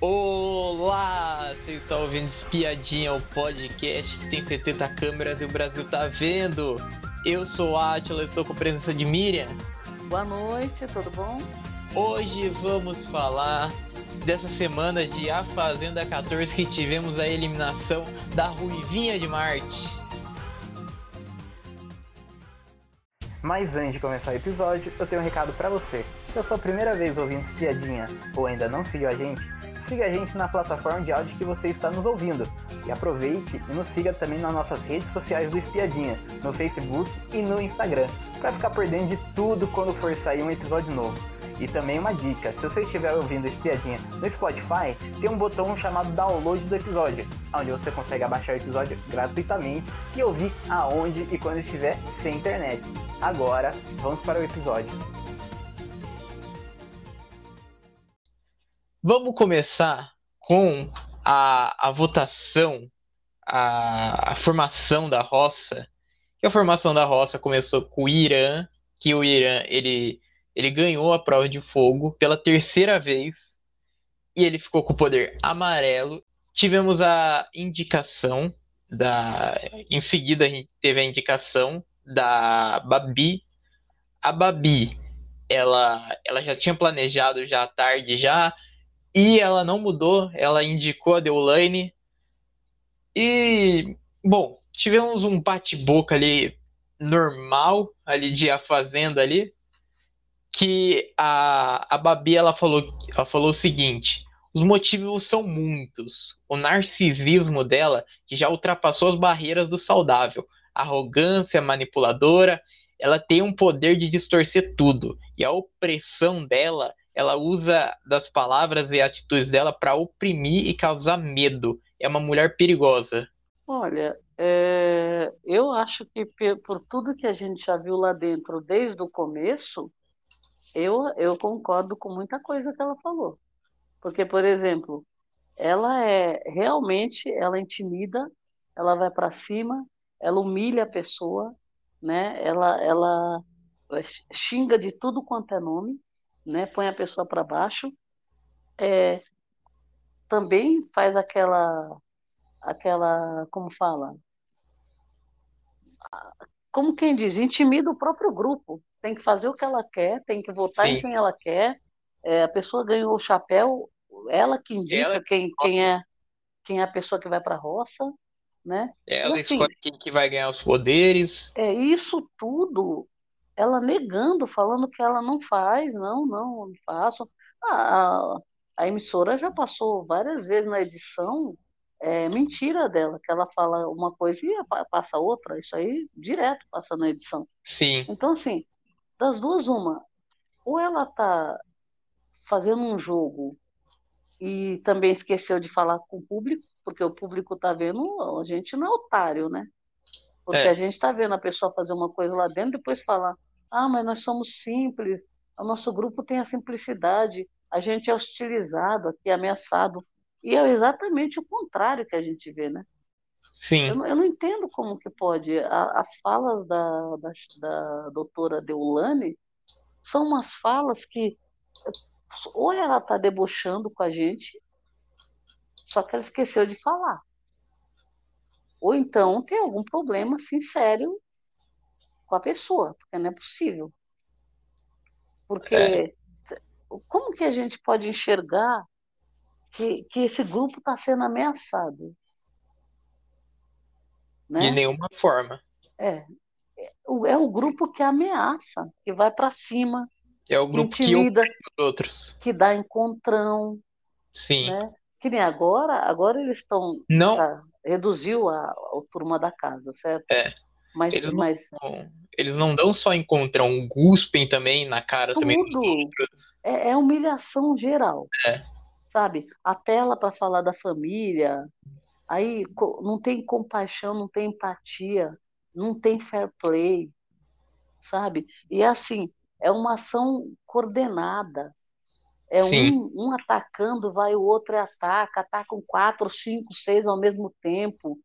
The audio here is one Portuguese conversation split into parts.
Olá! Você está ouvindo Espiadinha, o podcast que tem 70 câmeras e o Brasil tá vendo. Eu sou Atila, estou com a presença de Miriam. Boa noite, tudo bom? Hoje vamos falar dessa semana de A Fazenda 14 que tivemos a eliminação da Ruivinha de Marte. Mas antes de começar o episódio, eu tenho um recado para você. Se é a sua primeira vez ouvindo Espiadinha ou ainda não seguiu a gente, siga a gente na plataforma de áudio que você está nos ouvindo. E aproveite e nos siga também nas nossas redes sociais do Espiadinha, no Facebook e no Instagram, para ficar por dentro de tudo quando for sair um episódio novo. E também uma dica, se você estiver ouvindo Espiadinha no Spotify, tem um botão chamado download do episódio, onde você consegue abaixar o episódio gratuitamente e ouvir aonde e quando estiver sem internet. Agora, vamos para o episódio. Vamos começar com a, a votação, a, a formação da roça. E a formação da roça começou com o Irã, que o Irã ele, ele ganhou a prova de fogo pela terceira vez e ele ficou com o poder amarelo. Tivemos a indicação da. Em seguida, a gente teve a indicação da Babi. A Babi, ela, ela já tinha planejado já à tarde já, e ela não mudou, ela indicou a Deolane. E, bom, tivemos um bate-boca ali normal, ali de A Fazenda ali, que a, a Babi, ela falou, ela falou o seguinte, os motivos são muitos. O narcisismo dela, que já ultrapassou as barreiras do saudável arrogância manipuladora, ela tem um poder de distorcer tudo. E a opressão dela, ela usa das palavras e atitudes dela para oprimir e causar medo. É uma mulher perigosa. Olha, é, eu acho que por tudo que a gente já viu lá dentro desde o começo, eu, eu concordo com muita coisa que ela falou. Porque, por exemplo, ela é realmente, ela intimida, ela vai para cima, ela humilha a pessoa, né? Ela, ela xinga de tudo quanto é nome, né? Põe a pessoa para baixo. É, também faz aquela, aquela, como fala, como quem diz, intimida o próprio grupo. Tem que fazer o que ela quer, tem que votar Sim. em quem ela quer. É, a pessoa ganhou o chapéu, ela que indica ela... Quem, quem é quem é a pessoa que vai para a roça né? Ela e, assim, escolhe quem que vai ganhar os poderes. É isso tudo, ela negando, falando que ela não faz, não, não, não faço. A, a, a emissora já passou várias vezes na edição é, mentira dela, que ela fala uma coisa e passa outra, isso aí direto passa na edição. Sim. Então, assim, das duas, uma, ou ela tá fazendo um jogo e também esqueceu de falar com o público, porque o público está vendo, a gente não é otário, né? Porque é. a gente está vendo a pessoa fazer uma coisa lá dentro e depois falar, ah, mas nós somos simples, o nosso grupo tem a simplicidade, a gente é hostilizado aqui, ameaçado. E é exatamente o contrário que a gente vê, né? Sim. Eu, eu não entendo como que pode. A, as falas da, da, da doutora Deulane são umas falas que ou ela está debochando com a gente, só que ela esqueceu de falar. Ou então tem algum problema assim sério com a pessoa, porque não é possível. Porque é. como que a gente pode enxergar que, que esse grupo está sendo ameaçado? Né? De nenhuma forma. É. É o, grupo que ameaça, que vai para cima. É o grupo que, intimida, que os outros. Que dá encontrão. Sim. Né? Que nem agora, agora eles estão. Não. Tá, reduziu a, a turma da casa, certo? É. Mas, eles, mas... Não, eles não dão só encontrão, cuspem também na cara Tudo. também. É, é humilhação geral. É. Sabe? Apela para falar da família, aí não tem compaixão, não tem empatia, não tem fair play, sabe? E assim, é uma ação coordenada. É um, um, atacando, vai o outro e ataca, atacam quatro, cinco, seis ao mesmo tempo.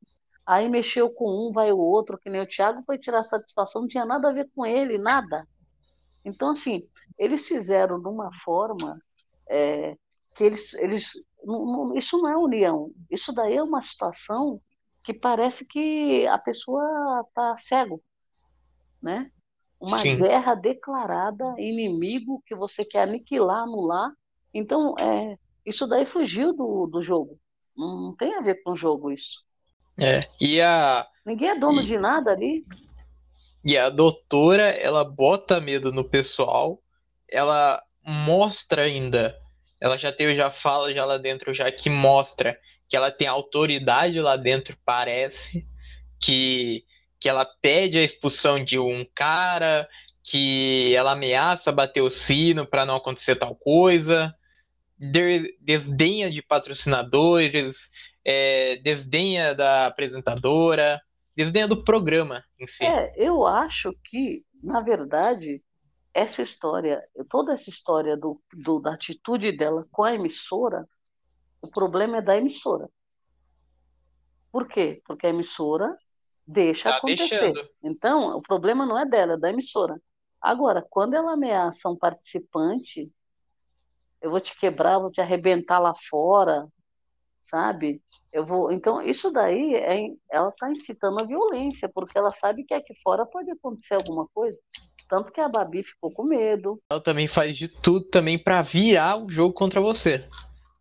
Aí mexeu com um, vai o outro, que nem o Thiago foi tirar satisfação, não tinha nada a ver com ele, nada. Então, assim, eles fizeram de uma forma é, que eles, eles não, não, isso não é união. Isso daí é uma situação que parece que a pessoa está cego, né? Uma Sim. guerra declarada, inimigo que você quer aniquilar, anular. Então, é, isso daí fugiu do, do jogo. Não, não tem a ver com o jogo isso. É. E a, Ninguém é dono E- de nada ali. e a doutora, ela bota medo no pessoal, ela mostra ainda, ela já teve, já fala já lá dentro, já que mostra que ela tem autoridade lá dentro, parece, que, que ela pede a expulsão de um cara, que ela ameaça bater o sino para não acontecer tal coisa, de- desdenha de patrocinadores, é, desdenha da apresentadora, desdenha do programa em si. É, eu acho que, na verdade, essa história, toda essa história do, do- da atitude dela com a emissora, o problema é da emissora. Por quê? Porque a emissora deixa Tá acontecer. deixando. Então, o problema não é dela, é da emissora. Agora, quando ela ameaça um participante, eu vou te quebrar, vou te arrebentar lá fora, sabe? Eu vou. Então, isso daí é, ela está incitando a violência, porque ela sabe que aqui fora pode acontecer alguma coisa. Tanto que a Babi ficou com medo. ela também faz de tudo também pra virar o jogo contra você.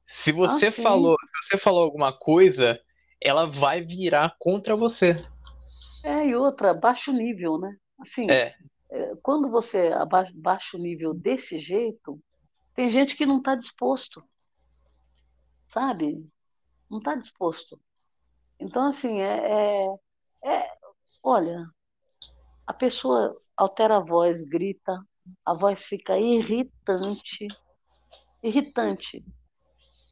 Se você Ah, falou, se você falou alguma coisa, ela vai virar contra você. É, e outra, baixo nível, né? Assim, É, é, quando você abaixa baixo nível desse jeito, tem gente que não está disposto, sabe? Não está disposto. Então, assim, é, é, é- olha, a pessoa altera a voz, grita, a voz fica irritante, irritante.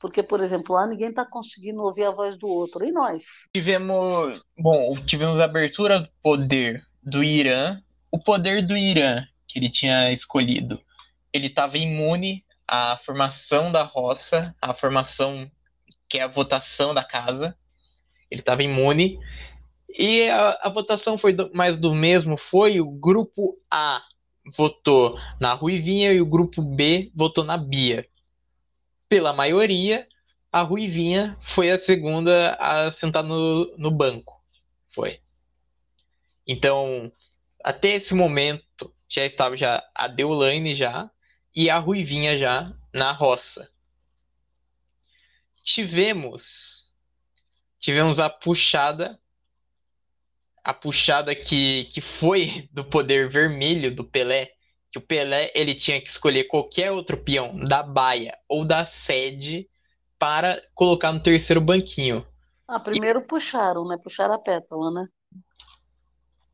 Porque, por exemplo, lá ninguém está conseguindo ouvir a voz do outro. E nós? tivemos, bom, tivemos a abertura do poder do Irã. O poder do Irã que ele tinha escolhido, ele estava imune à formação da roça, à formação que é a votação da casa. Ele estava imune. E a, a votação foi do- mais do mesmo. Foi o grupo A votou na Ruivinha e o grupo B votou na Bia. Pela maioria, a Ruivinha foi a segunda a sentar no, no banco. Foi. Então, até esse momento, já estava já a Deolane já e a Ruivinha já na roça. Tivemos tivemos a puxada a puxada que, que foi do poder vermelho do Pelé, que o Pelé ele tinha que escolher qualquer outro peão da baia ou da sede para colocar no terceiro banquinho. Ah, primeiro puxaram, né? Puxaram a pétala, né?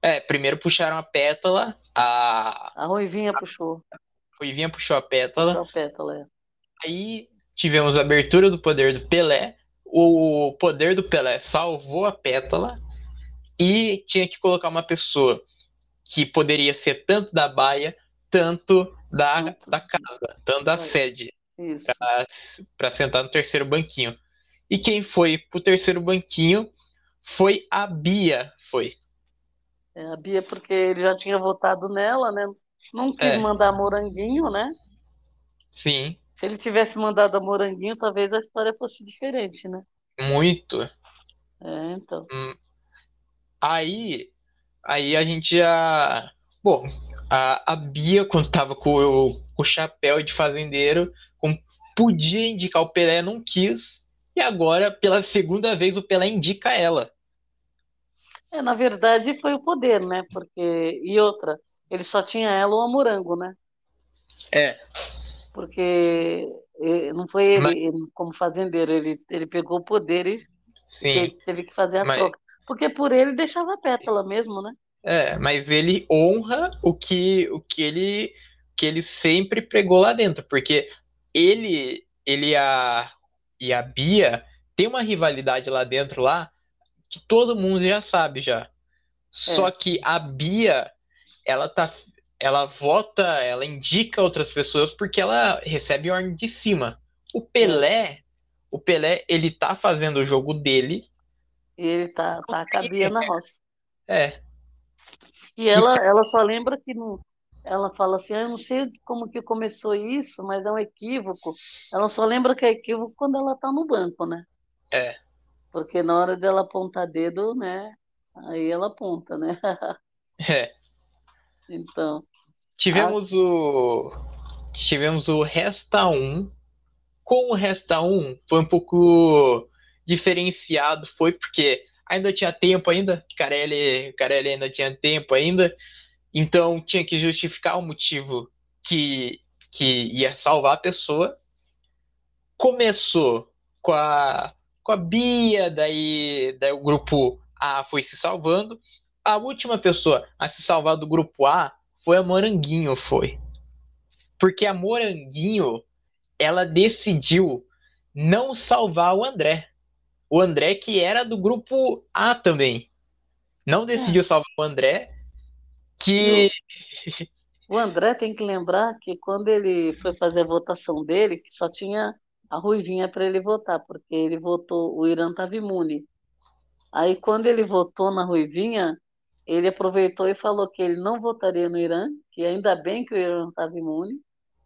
É, primeiro puxaram a pétala, a A Ruivinha puxou, Ruivinha puxou a pétala, puxou a pétala, é. aí tivemos a abertura do poder do Pelé, o poder do Pelé salvou a pétala e tinha que colocar uma pessoa que poderia ser tanto da baia, tanto da, da casa, tanto da sede, para sentar no terceiro banquinho. E quem foi pro terceiro banquinho foi a Bia, foi. É, a Bia, porque ele já tinha votado nela, né? Não quis É. mandar moranguinho, né? Sim, Se ele tivesse mandado a moranguinho, talvez a história fosse diferente, né? muito. É, então. Aí, aí a gente já. Bom, a, a Bia, quando tava com o, com o chapéu de fazendeiro, como podia indicar o Pelé, não quis. E agora, pela segunda vez, o Pelé indica ela. É, na verdade, foi o poder, né? Porque. E outra, ele só tinha ela ou a morango, né? É, Porque eh, não foi ele, Mas- ele como fazendeiro, ele, ele pegou o poder e sim. teve que fazer a Mas- troca. Porque por ele deixava a pétala mesmo, né? É, mas ele honra o que, o que ele que ele sempre pregou lá dentro, porque ele ele e a, e a Bia tem uma rivalidade lá dentro lá que todo mundo já sabe já. Só que a Bia, ela tá ela vota, ela indica outras pessoas porque ela recebe ordem de cima. O Pelé, o Pelé, ele tá fazendo o jogo dele, E ele tá, tá com a roça. é, E ela, ela só lembra que não. ela fala assim, ah, eu não sei como que começou isso, mas é um equívoco. Ela só lembra que é equívoco quando ela está no banco, né? É. Porque na hora dela apontar dedo, né? Aí ela aponta, né? É. Então, Tivemos o. Tivemos o Resta 1. Com o Resta 1 foi um pouco diferenciado, foi porque ainda tinha tempo ainda, Carelli, Carelli ainda tinha tempo ainda, então tinha que justificar o motivo que, que ia salvar a pessoa. Começou com a, com a Bia, daí, daí o grupo A foi se salvando. A última pessoa a se salvar do grupo A foi a Moranguinho, foi. Porque a Moranguinho, ela decidiu não salvar o André. O André que era do grupo A também. Não decidiu é. salvar o André, que o André tem que lembrar que quando ele foi fazer a votação dele, que só tinha a Ruivinha para ele votar, porque ele votou, o Irã estava imune. Aí quando ele votou na Ruivinha, ele aproveitou e falou que ele não votaria no Irã, que ainda bem que o Irã estava imune,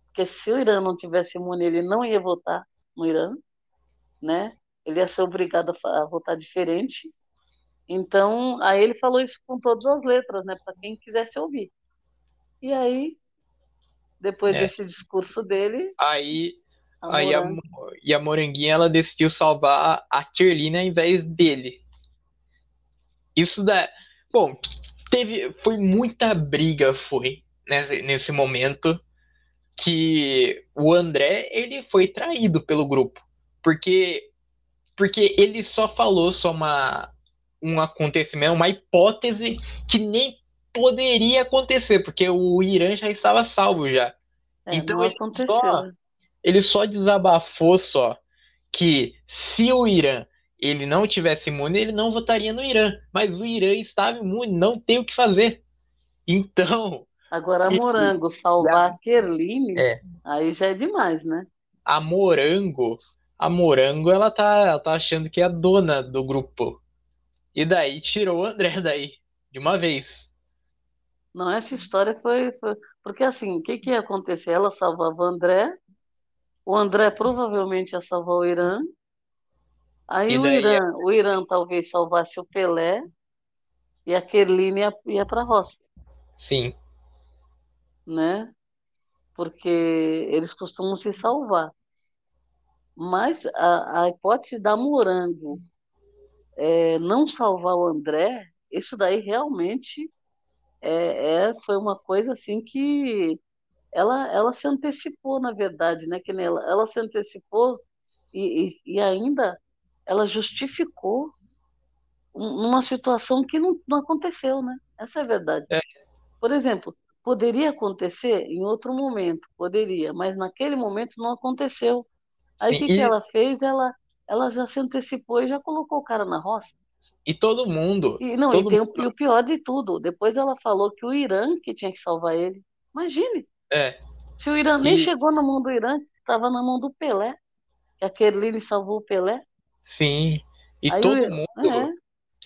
porque se o Irã não tivesse imune, ele não ia votar no Irã, né? Ele ia ser obrigado a, votar diferente. Então, aí ele falou isso com todas as letras, né? Para quem quisesse ouvir. E aí, depois é. desse discurso dele. Aí, a aí a, e a Moranguinha ela decidiu salvar a Kerline ao invés dele. Isso da Bom, teve, foi muita briga, foi, nesse, nesse momento, que o André, ele foi traído pelo grupo, porque, porque ele só falou só uma, um acontecimento, uma hipótese que nem poderia acontecer, porque o Irã já estava salvo já. É, então ele só, ele só desabafou só que se o Irã ele não tivesse imune, ele não votaria no Irã. Mas o Irã estava imune, não tem o que fazer. Então. Agora, a Morango salvar a Kerline, é. aí já é demais, né? A Morango, a Morango, ela tá, ela tá achando que é a dona do grupo. E daí tirou o André daí, de uma vez. Não, essa história foi. foi... Porque assim, o que, que ia acontecer? Ela salvava o André, o André provavelmente ia salvar o Irã, Aí o Irã, o Irã talvez salvasse o Pelé e a Kerline ia, ia para a roça. Sim. Né? Porque eles costumam se salvar. Mas a, a hipótese da Morango é, não salvar o André, isso daí realmente é, é, foi uma coisa assim que ela, ela se antecipou, na verdade, né? Que ela, ela se antecipou e, e, e ainda ela justificou uma situação que não, não aconteceu, né? Essa é a verdade. É. Por exemplo, poderia acontecer em outro momento, poderia, mas naquele momento não aconteceu. Aí o que, e... que ela fez? Ela, ela já se antecipou e já colocou o cara na roça. E todo mundo. E, não, todo e tem mundo... o, o, pior de tudo. Depois ela falou que o Irã que tinha que salvar ele. Imagine. É. Se o Irã nem chegou na mão do Irã, estava na mão do Pelé. Que a Kerline salvou o Pelé. Sim. E Aí todo eu... mundo, é.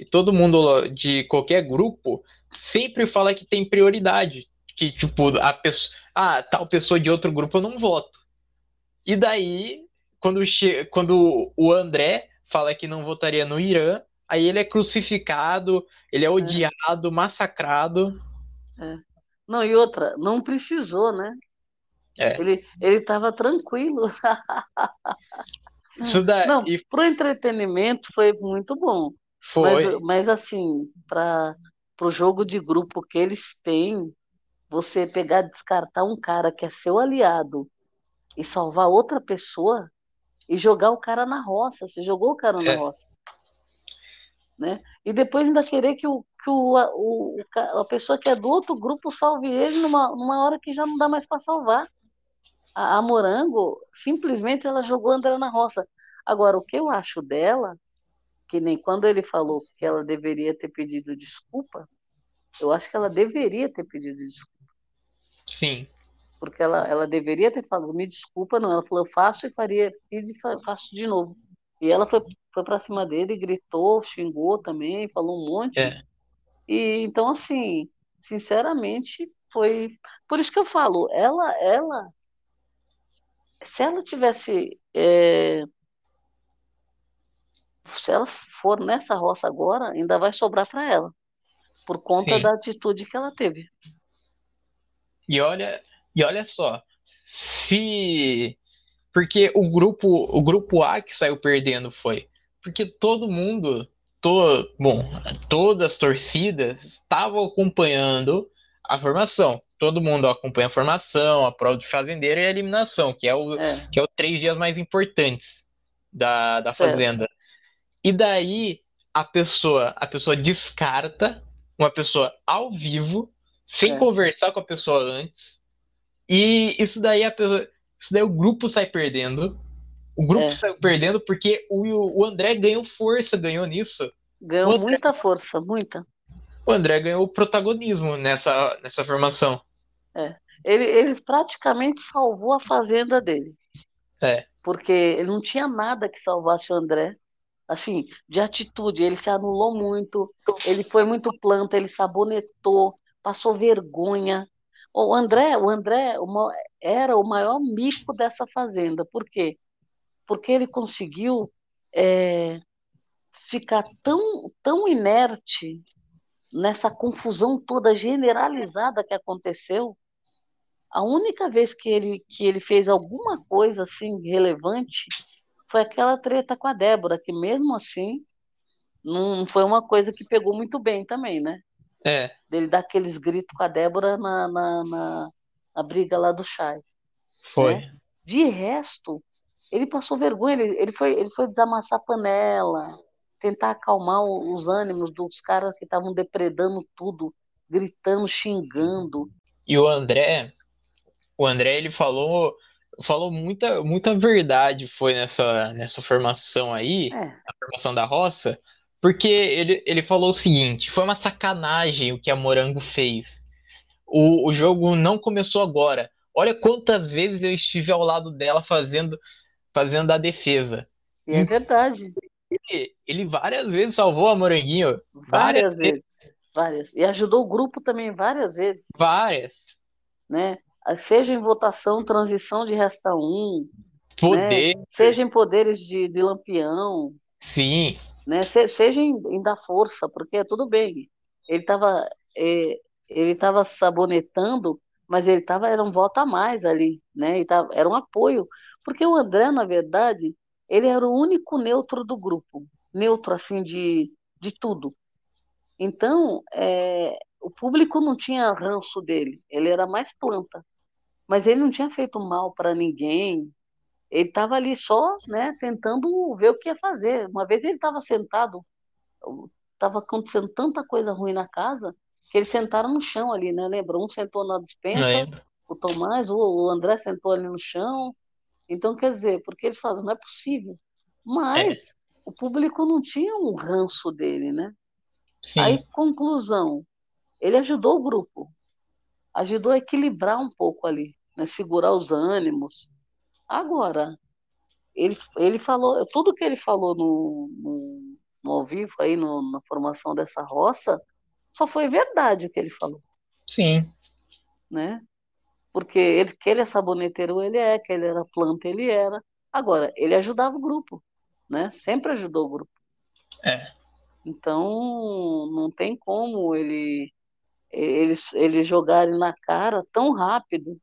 e todo mundo de qualquer grupo sempre fala que tem prioridade. Que, tipo, a pessoa. Ah, tal pessoa de outro grupo eu não voto. E daí, quando, che... quando o André fala que não votaria no Irã, aí ele é crucificado, ele é, é. odiado, é. massacrado. É. Não, e outra, não precisou, né? É. Ele, ele tava tranquilo. Isso daí... Não, e... pro entretenimento foi muito bom. Foi. Mas, mas assim, para o jogo de grupo que eles têm, você pegar descartar um cara que é seu aliado e salvar outra pessoa e jogar o cara na roça. Você jogou o cara na é. roça. Né? E depois ainda querer que, o, que o, o, a pessoa que é do outro grupo salve ele numa, numa hora que já não dá mais para salvar a, a Morango simplesmente ela jogou André na roça. Agora, o que eu acho dela, que nem quando ele falou que ela deveria ter pedido desculpa, eu acho que ela deveria ter pedido desculpa. Sim. Porque ela, ela deveria ter falado, me desculpa, não. Ela falou, eu faço e faria, fiz e faço de novo. E ela foi, foi pra cima dele, gritou, xingou também, falou um monte. É. E então, assim, sinceramente, foi. Por isso que eu falo, ela, ela, se ela tivesse, é, se ela for nessa roça agora, ainda vai sobrar para ela, por conta Sim. da atitude que ela teve. E olha, e olha só, se porque o grupo, o grupo A que saiu perdendo foi porque todo mundo, to, bom, todas as torcidas estavam acompanhando a formação. Todo mundo acompanha a formação, a prova de fazendeiro e a eliminação, que é o É, que é os três dias mais importantes da, da Certo. fazenda. E daí a pessoa, a pessoa descarta uma pessoa ao vivo, sem É. conversar com a pessoa antes. E isso daí a pessoa, isso daí o grupo sai perdendo. O grupo É. saiu perdendo porque o, o André ganhou força, ganhou nisso. ganhou Outra- muita força, muita. O André ganhou protagonismo nessa, nessa formação. Ele, ele praticamente salvou a fazenda dele. É. Porque ele não tinha nada que salvasse o André. Assim, de atitude, ele se anulou muito, ele foi muito planta, ele sabonetou, passou vergonha. O André, o André o ma- era o maior mico dessa fazenda. Por quê? Porque ele conseguiu é, ficar tão, tão inerte nessa confusão toda generalizada que aconteceu. A única vez que ele, que ele fez alguma coisa assim relevante foi aquela treta com a Débora, que mesmo assim não foi uma coisa que pegou muito bem também, né? É, Dele dar aqueles gritos com a Débora na, na, na, na briga lá do Chay. foi. É. De resto, ele passou vergonha, ele, ele foi, ele foi desamassar a panela, tentar acalmar os ânimos dos caras que estavam depredando tudo, gritando, xingando. E o André, o André, ele falou, falou muita, muita verdade foi nessa, nessa formação aí, É, a formação da roça, porque ele, ele falou o seguinte, foi uma sacanagem o que a Morango fez. O, o jogo não começou agora. Olha quantas vezes eu estive ao lado dela fazendo, fazendo a defesa. e é verdade. Ele, ele várias vezes salvou a Moranguinho, Várias Várias vezes, várias. E ajudou o grupo também várias vezes, várias. né? Seja em votação, transição de resta um, Poder, seja em poderes de, de lampião, sim, né? Se- seja em, em dar força, porque tudo bem. Ele estava ele estava sabonetando, mas ele estava era um voto a mais ali, né? E tava, era um apoio, porque o André, na verdade, ele era o único neutro do grupo, neutro assim de, de tudo. Então, é, o público não tinha ranço dele, ele era mais planta, mas ele não tinha feito mal para ninguém. Ele estava ali só, né, tentando ver o que ia fazer. Uma vez ele estava sentado, estava acontecendo tanta coisa ruim na casa que eles sentaram no chão ali, né? Lembra? Um sentou na despensa, lembro. o Tomás, o André sentou ali no chão. Então, quer dizer, porque eles falaram, não é possível. Mas o público não tinha um ranço dele, né? Sim, Aí, conclusão, ele ajudou o grupo, ajudou a equilibrar um pouco ali, né? Segurar os ânimos. Agora, ele, ele falou, tudo que ele falou no, no, no ao vivo aí, no, na formação dessa roça, só foi verdade o que ele falou, sim, né? Porque ele, que ele é saboneteiro, ele é, que ele era planta, ele era. Agora, ele ajudava o grupo, né? Sempre ajudou o grupo. é, Então, não tem como ele, eles, eles jogarem na cara tão rápido,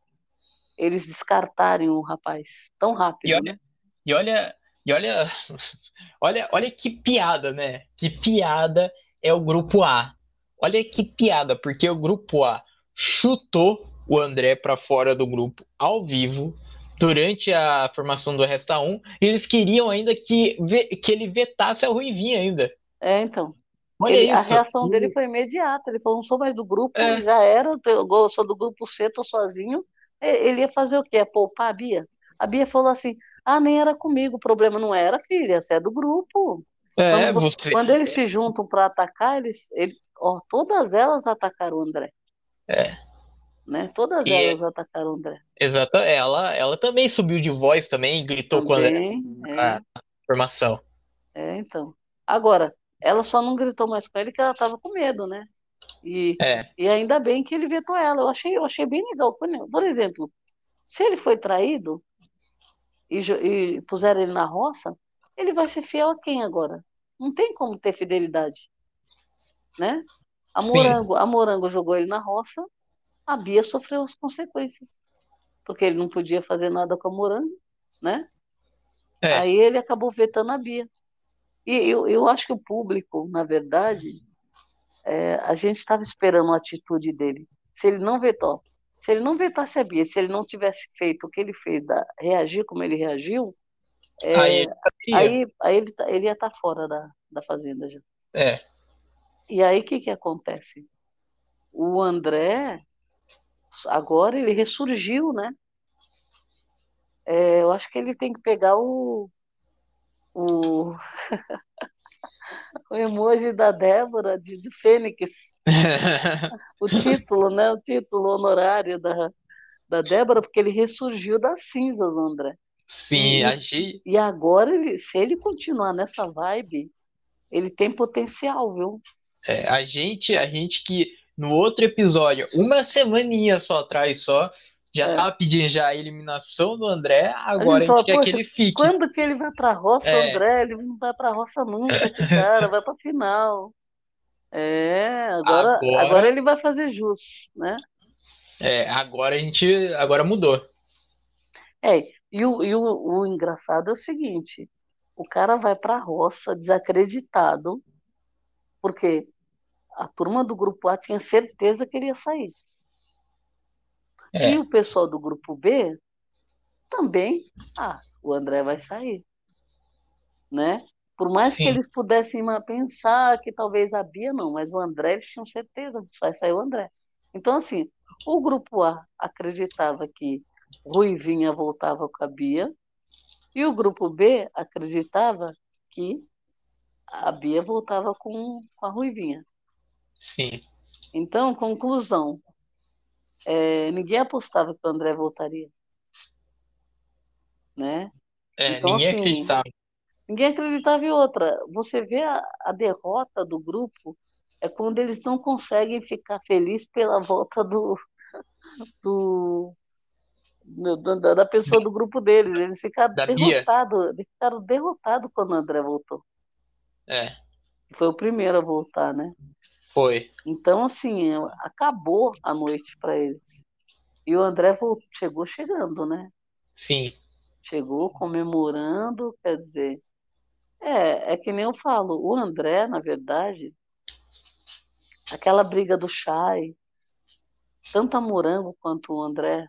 eles descartarem o rapaz tão E rápido, olha, né? e olha, e olha, olha, olha que piada, né? Que piada é o grupo A. Olha que piada, porque o grupo A chutou o André para fora do grupo ao vivo durante a formação do Resta 1 e eles queriam ainda que, que ele vetasse a Ruivinha ainda. É, então. Olha Ele- a isso. reação dele foi imediata. Ele falou, não sou mais do grupo, É. já era, eu sou do grupo C, tô sozinho. Ele ia fazer o quê? Ia poupar a Bia? A Bia falou assim, ah, nem era comigo, o problema não era, filha, você é do grupo. É, Quando, você. quando eles se juntam para atacar, eles, eles, ó, todas elas atacaram o André. É. Né? Todas E- elas atacaram o André. Exato, ela, ela também subiu de voz também, gritou com o André Também, é, na formação. é, então. Agora, ela só não gritou mais com ele que ela estava com medo, né? E, É. e ainda bem que ele vetou ela. Eu achei, eu achei bem legal. Por exemplo, se ele foi traído e, e puseram ele na roça, ele vai ser fiel a quem agora? Não tem como ter fidelidade, né? A Morango, a Morango jogou ele na roça, a Bia sofreu as consequências, porque ele não podia fazer nada com a Morango, né? É. Aí ele acabou vetando a Bia. E eu, eu acho que o público, na verdade, é, a gente estava esperando a atitude dele. Se ele não vetou, se ele não vetasse a Bia, se ele não tivesse feito o que ele fez, da, reagir como ele reagiu, é, aí, aí, aí, ele, tá, ele ia estar tá fora da, da fazenda já. É. E aí o que, que acontece? O André, agora ele ressurgiu, né? É, eu acho que ele tem que pegar o, o, o emoji da Débora de, de Fênix. o título, né? O título honorário da, da Débora, porque ele ressurgiu das cinzas, André. Sim, e, achei. E agora, ele, se ele continuar nessa vibe, ele tem potencial, viu? É, a gente, a gente que no outro episódio, uma semaninha só atrás só, já é. tava pedindo já a eliminação do André, agora a gente, a gente quer que ele fique. Quando que ele vai pra roça, é. André? Ele não vai pra roça nunca, esse cara, vai pra final. É, agora, agora... agora ele vai fazer jus, né? É, agora a gente. Agora mudou. É, e o, e o, o engraçado é o seguinte: o cara vai pra roça desacreditado, porque a turma do grupo A tinha certeza que ele ia sair. É. E o pessoal do grupo B também, ah, o André vai sair. Né? Por mais Sim. que eles pudessem pensar que talvez a Bia não, mas o André, eles tinham certeza que vai sair o André. Então, assim, o grupo A acreditava que Ruivinha voltava com a Bia, e o grupo B acreditava que a Bia voltava com, com a Ruivinha. Sim. Então, conclusão, é, ninguém apostava que o André voltaria. Né? É, então, ninguém assim, acreditava. Ninguém acreditava em outra. Você vê a, a, derrota do grupo é quando eles não conseguem ficar felizes pela volta do, do, do da, da, pessoa do grupo deles. Eles ficaram derrotados. Eles ficaram derrotados quando o André voltou. É. Foi o primeiro a voltar, né? Foi. Então, assim, acabou a noite para eles. E o André voltou, chegou chegando, né? Sim. Chegou comemorando, quer dizer. É, é que nem eu falo, o André, na verdade, aquela briga do Chay, tanto a Morango quanto o André,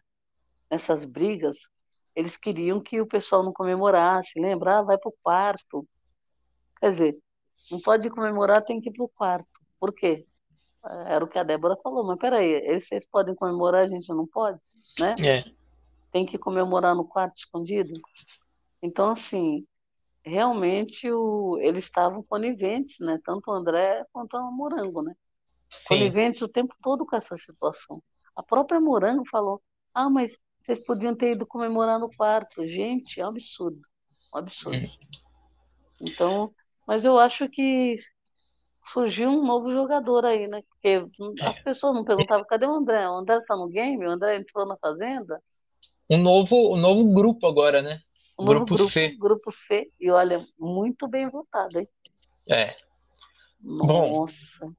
nessas brigas, eles queriam que o pessoal não comemorasse, lembra? Ah, vai pro quarto. Quer dizer, não pode comemorar, tem que ir pro quarto. Por quê? Era o que a Débora falou, mas peraí, eles vocês podem comemorar, a gente não pode, né? É. Tem que comemorar no quarto escondido. Então, assim, realmente o, eles estavam coniventes, né? Tanto o André quanto o Morango, né? Sim. Coniventes o tempo todo com essa situação. A própria Morango falou: ah, mas vocês podiam ter ido comemorar no quarto. Gente, é um absurdo. Um absurdo. Hum. Então, mas eu acho que surgiu um novo jogador aí, né? Porque é. as pessoas não perguntavam cadê o André? O André tá no game? O André entrou na fazenda? Um novo, um novo grupo agora, né? Um grupo, grupo C. Grupo C. E olha, muito bem votado, hein? É. Nossa. Bom,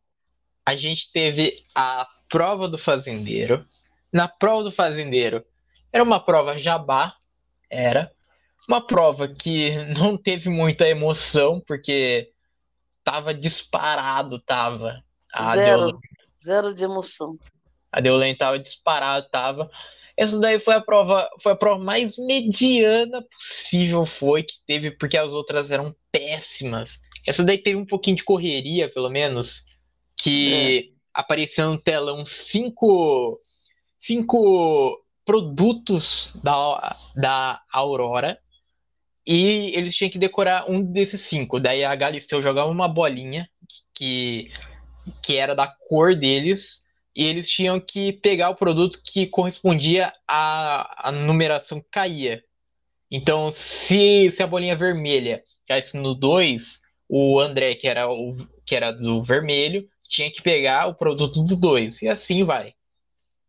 a gente teve a prova do fazendeiro. Na prova do fazendeiro, era uma prova jabá, era. Uma prova que não teve muita emoção, porque tava disparado, tava. A zero, Deolane, zero de emoção. A Deolane tava disparado, tava. Essa daí foi a prova, foi a prova mais mediana possível foi que teve, porque as outras eram péssimas. Essa daí teve um pouquinho de correria, pelo menos, que é. apareceu no telão cinco, cinco produtos da, da Aurora e eles tinham que decorar um desses cinco. Daí a Galisteu jogava uma bolinha que, que era da cor deles. E eles tinham que pegar o produto que correspondia à, à numeração que caía. Então, se, se a bolinha vermelha caísse no 2, o André, que era, o, que era do vermelho, tinha que pegar o produto do dois. E assim vai.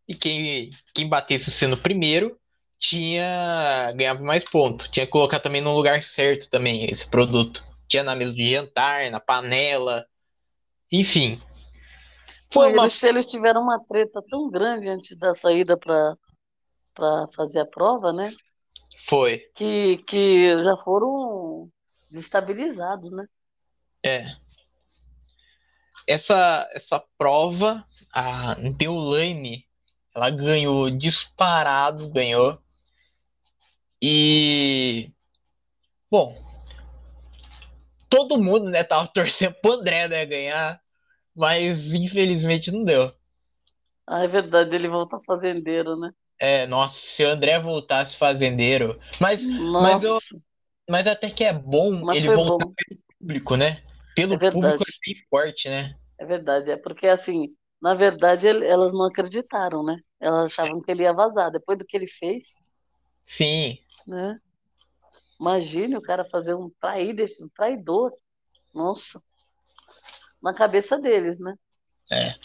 E quem, quem batesse o sino primeiro tinha ganhava mais ponto. Tinha que colocar também no lugar certo também esse produto. Tinha na mesa de jantar, na panela, enfim. Foi uma... eles, eles tiveram uma treta tão grande antes da saída para para fazer a prova, né? Foi. Que, que já foram destabilizados, né? É. Essa, essa prova, a Deulane, ela ganhou disparado, ganhou. E. Bom. Todo mundo, né, tava torcendo pro André, né, ganhar. Mas infelizmente não deu. Ah, é verdade, ele volta fazendeiro, né? É, nossa, se o André voltasse fazendeiro. Mas, mas, eu, mas até que é bom mas ele voltar bom. pelo público, né? Pelo é público é bem forte, né? É verdade, é porque assim, na verdade elas não acreditaram, né? Elas achavam que ele ia vazar. Depois do que ele fez. Sim. Né? Imagine o cara fazer um traído, um traidor. Nossa. Na cabeça deles, né? É.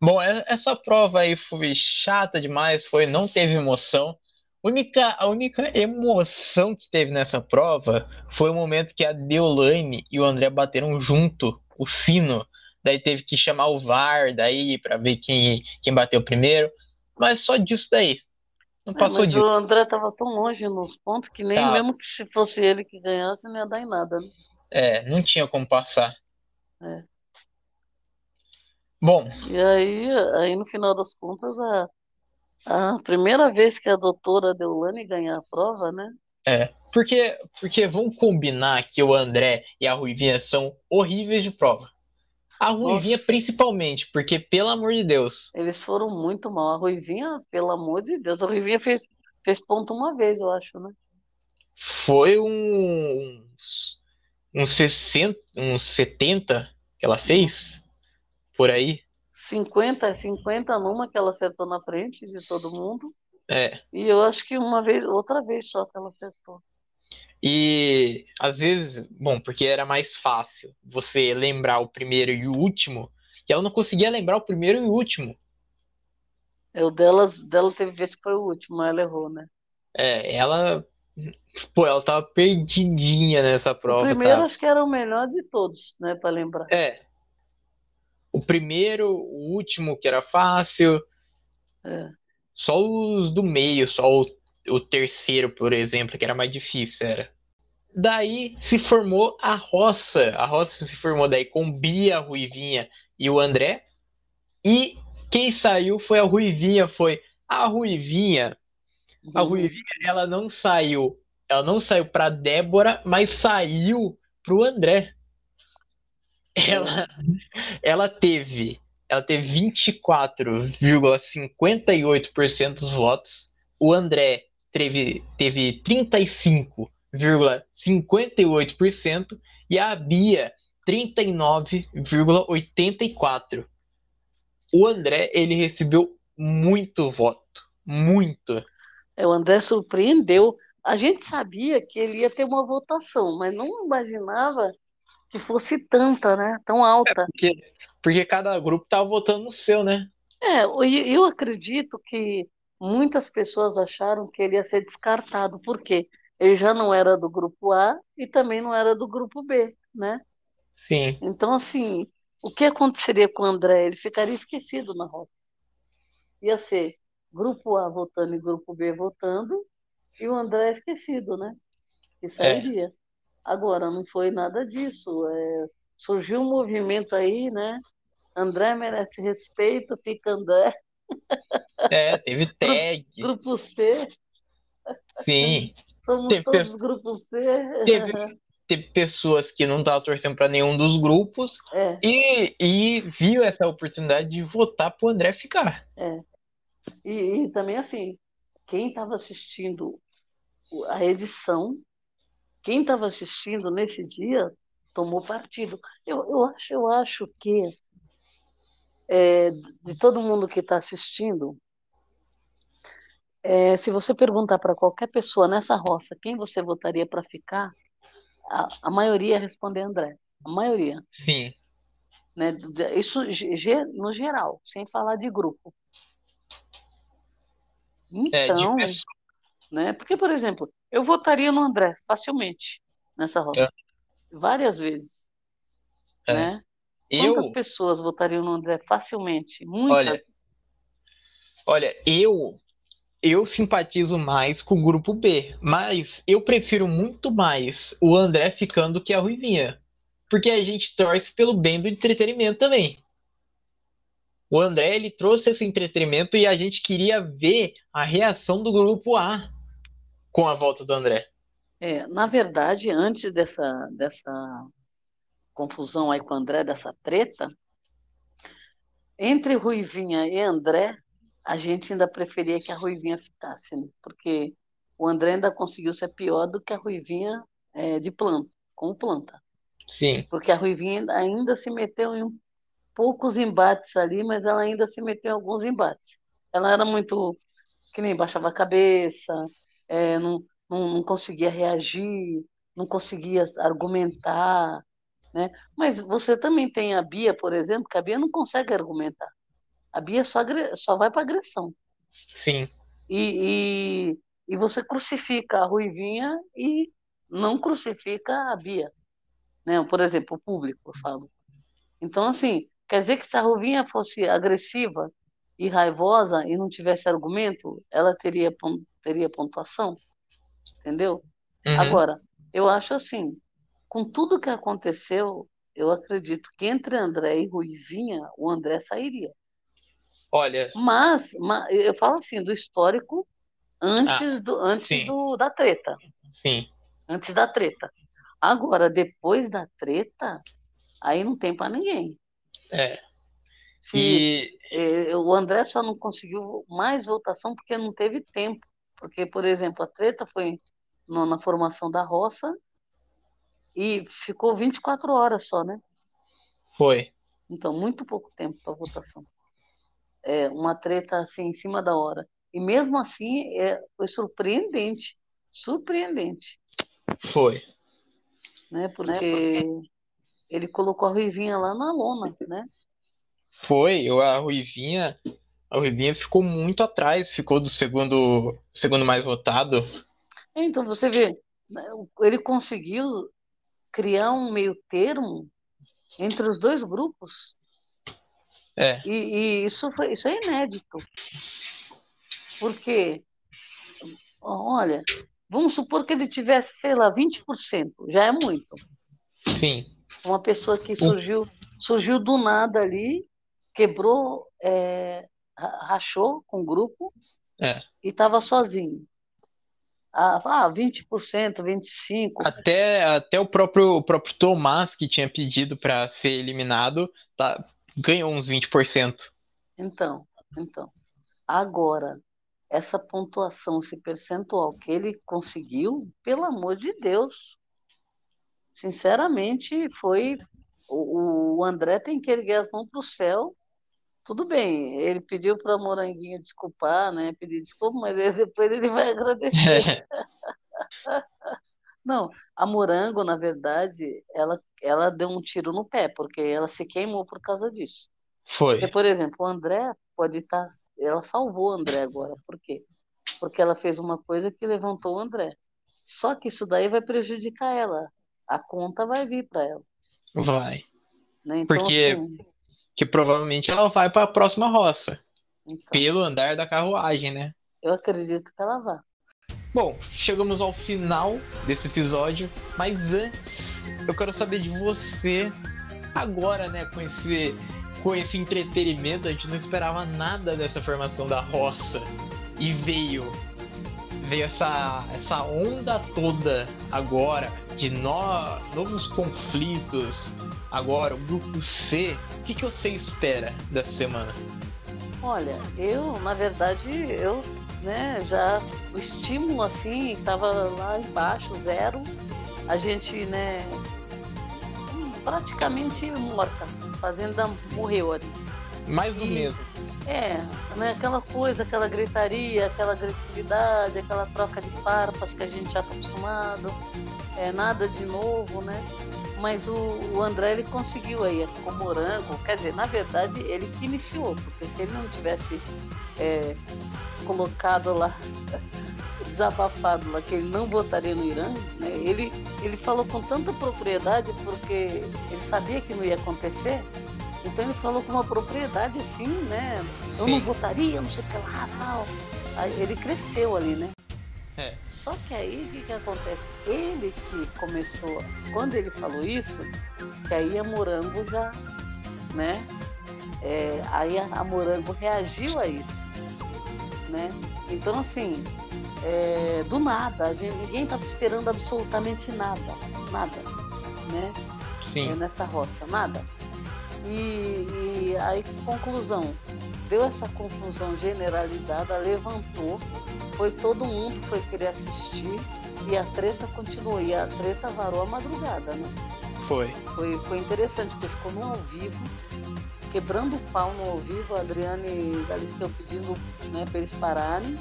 Bom, essa prova aí foi chata demais, foi, não teve emoção. Única, a única emoção que teve nessa prova foi o momento que a Deolane e o André bateram junto o sino. Daí teve que chamar o VAR daí para ver quem, quem bateu primeiro. Mas só disso daí. Não passou mas disso. O André tava tão longe nos pontos que nem tá. mesmo que se fosse ele que ganhasse, não ia dar em nada. Né? É, não tinha como passar. É. Bom. E aí, aí no final das contas, a, a primeira vez que a doutora Deulane ganhar a prova, né? É, porque, porque vamos combinar que o André e a Ruivinha são horríveis de prova. A Ruivinha Nossa. principalmente, porque, pelo amor de Deus. Eles foram muito mal. A Ruivinha, pelo amor de Deus, a Ruivinha fez, fez ponto uma vez, eu acho, né? Foi um, uns 60, uns 70 que ela fez por aí. 50, 50 numa que ela acertou na frente de todo mundo. É. E eu acho que uma vez, outra vez só que ela acertou. E às vezes, bom, porque era mais fácil você lembrar o primeiro e o último, e ela não conseguia lembrar o primeiro e o último. É, o delas, dela teve vez que foi o último, ela errou, né? É, ela. Pô, ela tava perdidinha nessa prova. O primeiro tá? acho que era o melhor de todos, né, para lembrar. É, o primeiro, o último, que era fácil. É. Só os do meio, só o, o terceiro, por exemplo, que era mais difícil, era. Daí se formou a roça. A roça se formou daí com Bia, a Ruivinha e o André. E quem saiu foi a Ruivinha, foi a Ruivinha. A uhum. Ruivinha, ela não saiu, ela não saiu para Débora, mas saiu pro André. Ela, ela teve, ela teve 24,58% dos votos. O André teve, teve 35,58% e a Bia 39,84%. O André, ele recebeu muito voto, muito. É, o André surpreendeu. A gente sabia que ele ia ter uma votação, mas não imaginava que fosse tanta, né? Tão alta. É porque, porque cada grupo estava votando no seu, né? É, eu acredito que muitas pessoas acharam que ele ia ser descartado, porque ele já não era do grupo A e também não era do grupo B, né? Sim. Então, assim, o que aconteceria com o André? Ele ficaria esquecido na rota. Ia ser grupo A votando e grupo B votando, e o André esquecido, né? E sairia. É. Agora, não foi nada disso. É, surgiu um movimento aí, né? André merece respeito, fica André. É, teve tag. Grupo C. Sim. Somos teve todos pe... grupo C. Teve, teve pessoas que não estavam torcendo para nenhum dos grupos é. e, e viu essa oportunidade de votar para o André ficar. É. E, e também assim, quem estava assistindo a edição quem estava assistindo nesse dia tomou partido. Eu, eu, acho, eu acho que é, de todo mundo que está assistindo, é, se você perguntar para qualquer pessoa nessa roça quem você votaria para ficar, a, a maioria responder André. A maioria. Sim. Né? Isso no geral, sem falar de grupo. Então, é, então, né? Porque, por exemplo, eu votaria no André facilmente nessa roça. É. Várias vezes. É. Né? Quantas eu... pessoas votariam no André facilmente? Muitas. Olha, olha, eu eu simpatizo mais com o grupo B, mas eu prefiro muito mais o André ficando que a Ruivinha. Porque a gente torce pelo bem do entretenimento também. O André ele trouxe esse entretenimento e a gente queria ver a reação do grupo A com a volta do André. É, na verdade, antes dessa, dessa confusão aí com o André, dessa treta, entre Ruivinha e André, a gente ainda preferia que a Ruivinha ficasse, né? porque o André ainda conseguiu ser pior do que a Ruivinha é, de planta, com planta. Sim. Porque a Ruivinha ainda se meteu em poucos embates ali, mas ela ainda se meteu em alguns embates. Ela era muito que nem baixava a cabeça, é, não, não, não conseguia reagir, não conseguia argumentar, né? Mas você também tem a Bia, por exemplo, que a Bia não consegue argumentar. A Bia só, só vai para agressão. Sim. E, e, e, você crucifica a Ruivinha e não crucifica a Bia. Né? Por exemplo, o público, eu falo. Então, assim, Quer dizer que se a Ruvinha fosse agressiva e raivosa e não tivesse argumento, ela teria, teria pontuação? Entendeu? Uhum. Agora, eu acho assim, com tudo que aconteceu, eu acredito que entre André e Ruivinha, o André sairia. Olha. Mas, mas eu falo assim, do histórico antes, ah, do, antes do, da treta. Sim. Antes da treta. Agora, depois da treta, aí não tem para ninguém. É. Se, e... Eh, o André só não conseguiu mais votação porque não teve tempo. Porque, por exemplo, a treta foi no, na formação da roça e ficou 24 horas só, né? Foi. Então, muito pouco tempo para votação. É uma treta assim em cima da hora. E mesmo assim, é, foi surpreendente. Surpreendente. Foi. Né? Porque, né? Porque ele colocou a Ruivinha lá na lona, né? Foi, a Ruivinha, a Ruivinha ficou muito atrás, ficou do segundo, segundo mais votado. É, então você vê, né, ele conseguiu criar um meio termo entre os dois grupos. É. E, e isso, foi, isso é inédito. Porque, olha, vamos supor que ele tivesse, sei lá, 20%, já é muito. Sim. Uma pessoa que surgiu, surgiu do nada ali, quebrou, é, rachou com o grupo é. e estava sozinho. Ah, 20%, 25%. Até, até o, próprio, o próprio Tomás, que tinha pedido para ser eliminado, tá, ganhou uns 20%. Então, então. Agora, essa pontuação, esse percentual que ele conseguiu, pelo amor de Deus, sinceramente, foi. O, o André tem que erguer as mãos para o céu. Tudo bem, ele pediu para a Moranguinha desculpar, né? Pedir desculpa, mas depois ele vai agradecer. Não, a Morango, na verdade, ela, ela deu um tiro no pé, porque ela se queimou por causa disso. Foi. Porque, por exemplo, o André pode estar. Tá, ela salvou o André agora. Por quê? Porque ela fez uma coisa que levantou o André. Só que isso daí vai prejudicar ela a conta vai vir para ela. Vai. Né? Então, Porque assim, que provavelmente ela vai para a próxima roça. Então, pelo andar da carruagem, né? Eu acredito que ela vai. Bom, chegamos ao final desse episódio, mas antes eu quero saber de você agora, né, com esse com esse entretenimento, a gente não esperava nada dessa formação da roça e veio veio essa essa onda toda agora de no, novos conflitos. Agora, o grupo C, que, que você espera dessa semana? Olha, eu, na verdade, eu, né, já o estímulo assim estava lá embaixo, zero. A gente, né, praticamente morta. A fazenda morreu ali. Mais do e, mesmo. É, né, aquela coisa, aquela gritaria, aquela agressividade, aquela troca de farpas que a gente já está acostumado é, nada de novo, né? Mas o, o André ele conseguiu aí, com o Morango, quer dizer, na verdade ele que iniciou, porque se ele não tivesse é, colocado lá, desabafado lá, que ele não votaria no Irã, né, ele, ele falou com tanta propriedade porque ele sabia que não ia acontecer, então ele falou com uma propriedade assim, né? Eu Sim. não votaria, não sei o que lá, tal. Aí ele cresceu ali, né? É. Só que aí o que, que acontece? Ele que começou, quando ele falou isso, que aí a Morango já, né? É, aí a, a, Morango reagiu a isso, né? Então assim, é, do nada, gente, ninguém estava esperando absolutamente nada, nada, né? Sim. É, nessa roça, nada. E, e aí, conclusão, deu essa confusão generalizada, levantou, foi todo mundo foi querer assistir e a treta continuou. E a treta varou a madrugada, né? Foi. Foi, foi interessante, porque ficou no ao vivo, quebrando o pau no ao vivo, a Adriane e Galisteu pedindo né, para eles pararem.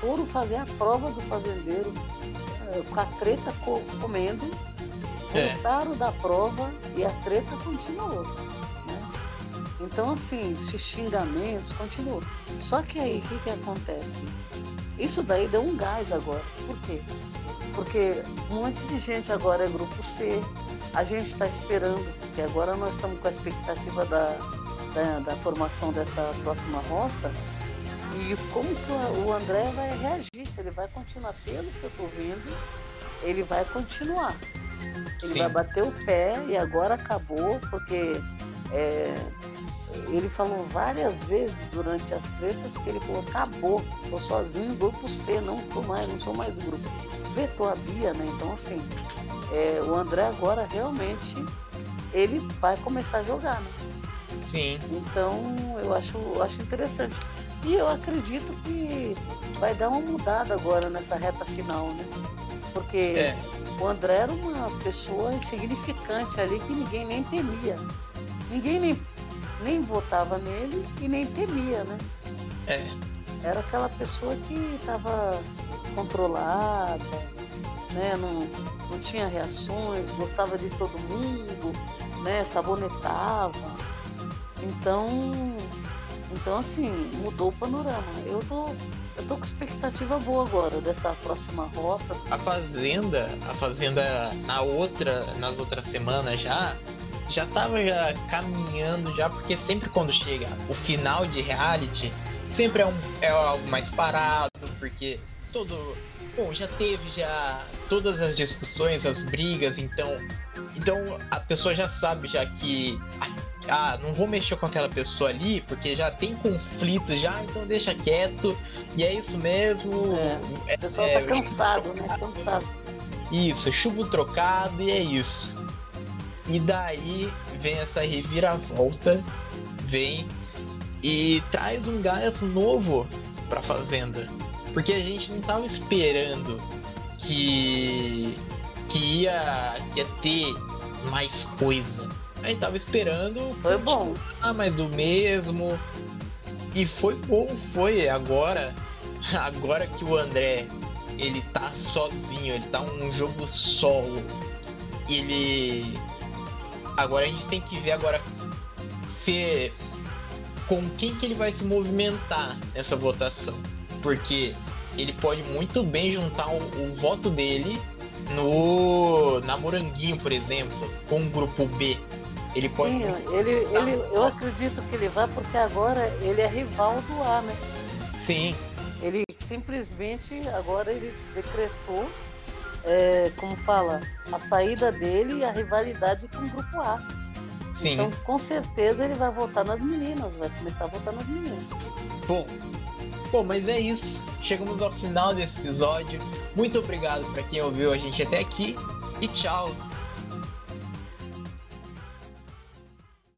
Foram fazer a prova do fazendeiro eh, com a treta comendo, é. voltaram é. da prova e a treta continuou. Então, assim, esses xingamentos continuam. Só que aí, o que, que acontece? Isso daí deu um gás agora. Por quê? Porque um monte de gente agora é grupo C. A gente está esperando, porque agora nós estamos com a expectativa da, da, da, formação dessa próxima roça. E como que o André vai reagir? Se ele vai continuar, pelo que eu estou vendo, ele vai continuar. Ele Sim. vai bater o pé e agora acabou, porque é, ele falou várias vezes durante as tretas que ele falou, acabou, tô sozinho, grupo C, não tô mais, não sou mais do grupo. Vetou a Bia, né? Então assim, é, o André agora realmente ele vai começar a jogar, né? Sim. Então eu acho, acho interessante. E eu acredito que vai dar uma mudada agora nessa reta final, né? Porque é. o André era uma pessoa insignificante ali que ninguém nem temia. Ninguém nem nem votava nele e nem temia, né? É. Era aquela pessoa que estava controlada, né? Não, não tinha reações, gostava de todo mundo, né? Sabonetava. Então, então assim, mudou o panorama. Eu tô, eu tô com expectativa boa agora dessa próxima roça. A Fazenda, a Fazenda na outra, nas outras semanas já, já tava já caminhando já, porque sempre quando chega o final de reality, sempre é, um, é algo mais parado, porque todo. Bom, já teve já todas as discussões, as brigas, então. Então a pessoa já sabe já que. Ah, não vou mexer com aquela pessoa ali, porque já tem conflito já, então deixa quieto. E é isso mesmo. É, o pessoal é, tá cansado, né? Cansado. Isso, chubo trocado e é isso. E daí vem essa reviravolta, vem e traz um gás novo pra fazenda. Porque a gente não tava esperando que que ia, que ia ter mais coisa. A gente tava esperando. Foi bom. Ah, mas do mesmo. E foi bom, foi. Agora, agora que o André ele tá sozinho, ele tá um jogo solo. Ele Agora a gente tem que ver agora se com quem que ele vai se movimentar nessa votação. Porque ele pode muito bem juntar o, o voto dele no na Moranguinho, por exemplo, com o grupo B. Ele pode. Sim, ele, ele, eu acredito que ele vai porque agora ele é rival do A, né? Sim. Ele simplesmente agora ele decretou é, como fala, a saída dele e a rivalidade com o grupo A. Sim. Então, com certeza, ele vai votar nas meninas, vai começar a votar nas meninas. Bom, bom, mas é isso. Chegamos ao final desse episódio. Muito obrigado para quem ouviu a gente até aqui e tchau.